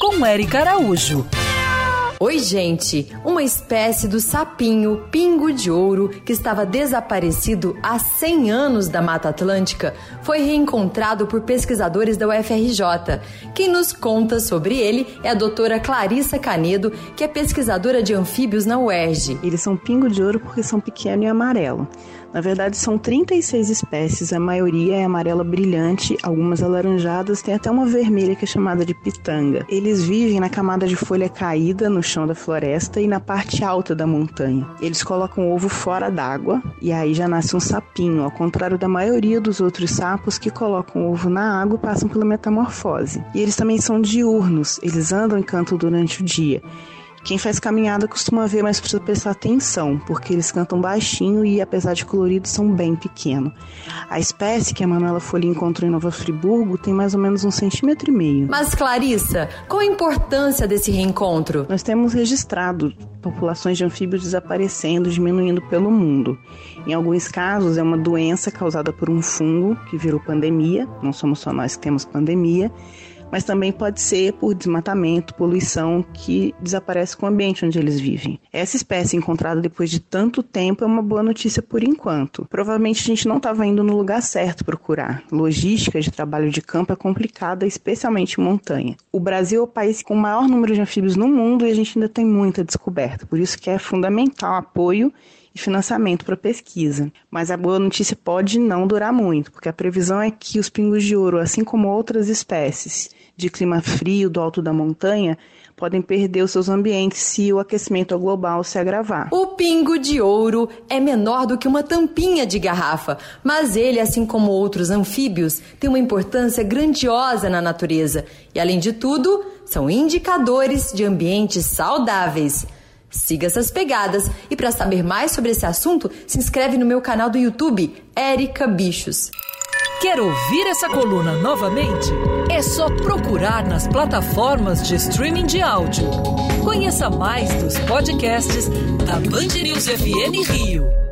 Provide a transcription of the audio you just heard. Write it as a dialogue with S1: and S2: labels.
S1: Com Eric Araújo.
S2: Oi, gente! Uma espécie do sapinho pingo de ouro que estava desaparecido há 100 anos da Mata Atlântica foi reencontrado por pesquisadores da UFRJ. Quem nos conta sobre ele é a doutora Clarissa Canedo, que é pesquisadora de anfíbios na UERJ.
S3: Eles são pingo de ouro porque são pequeno e amarelo. Na verdade, são 36 espécies, a maioria é amarela brilhante, algumas alaranjadas, tem até uma vermelha que é chamada de pitanga. Eles vivem na camada de folha caída no chão da floresta e na parte alta da montanha. Eles colocam o ovo fora d'água e aí já nasce um sapinho, ao contrário da maioria dos outros sapos que colocam o ovo na água e passam pela metamorfose. E eles também são diurnos, eles andam em canto durante o dia. Quem faz caminhada costuma ver, mas precisa prestar atenção, porque eles cantam baixinho e, apesar de coloridos, são bem pequenos. A espécie que a Manuela Folha encontrou em Nova Friburgo tem mais ou menos um centímetro e meio.
S2: Mas, Clarissa, qual a importância desse reencontro?
S3: Nós temos registrado populações de anfíbios desaparecendo, diminuindo pelo mundo. Em alguns casos, é uma doença causada por um fungo que virou pandemia, não somos só nós que temos pandemia mas também pode ser por desmatamento, poluição que desaparece com o ambiente onde eles vivem. Essa espécie encontrada depois de tanto tempo é uma boa notícia por enquanto. Provavelmente a gente não estava indo no lugar certo procurar. Logística de trabalho de campo é complicada, especialmente em montanha. O Brasil é o país com o maior número de anfíbios no mundo e a gente ainda tem muita descoberta. Por isso que é fundamental apoio e financiamento para pesquisa. Mas a boa notícia pode não durar muito, porque a previsão é que os pingos de ouro, assim como outras espécies de clima frio do alto da montanha, podem perder os seus ambientes se o aquecimento global se agravar.
S2: O pingo de ouro é menor do que uma tampinha de garrafa, mas ele, assim como outros anfíbios, tem uma importância grandiosa na natureza e, além de tudo, são indicadores de ambientes saudáveis. Siga essas pegadas e para saber mais sobre esse assunto, se inscreve no meu canal do YouTube, Érica Bichos.
S1: Quer ouvir essa coluna novamente? É só procurar nas plataformas de streaming de áudio. Conheça mais dos podcasts da Band News FM Rio.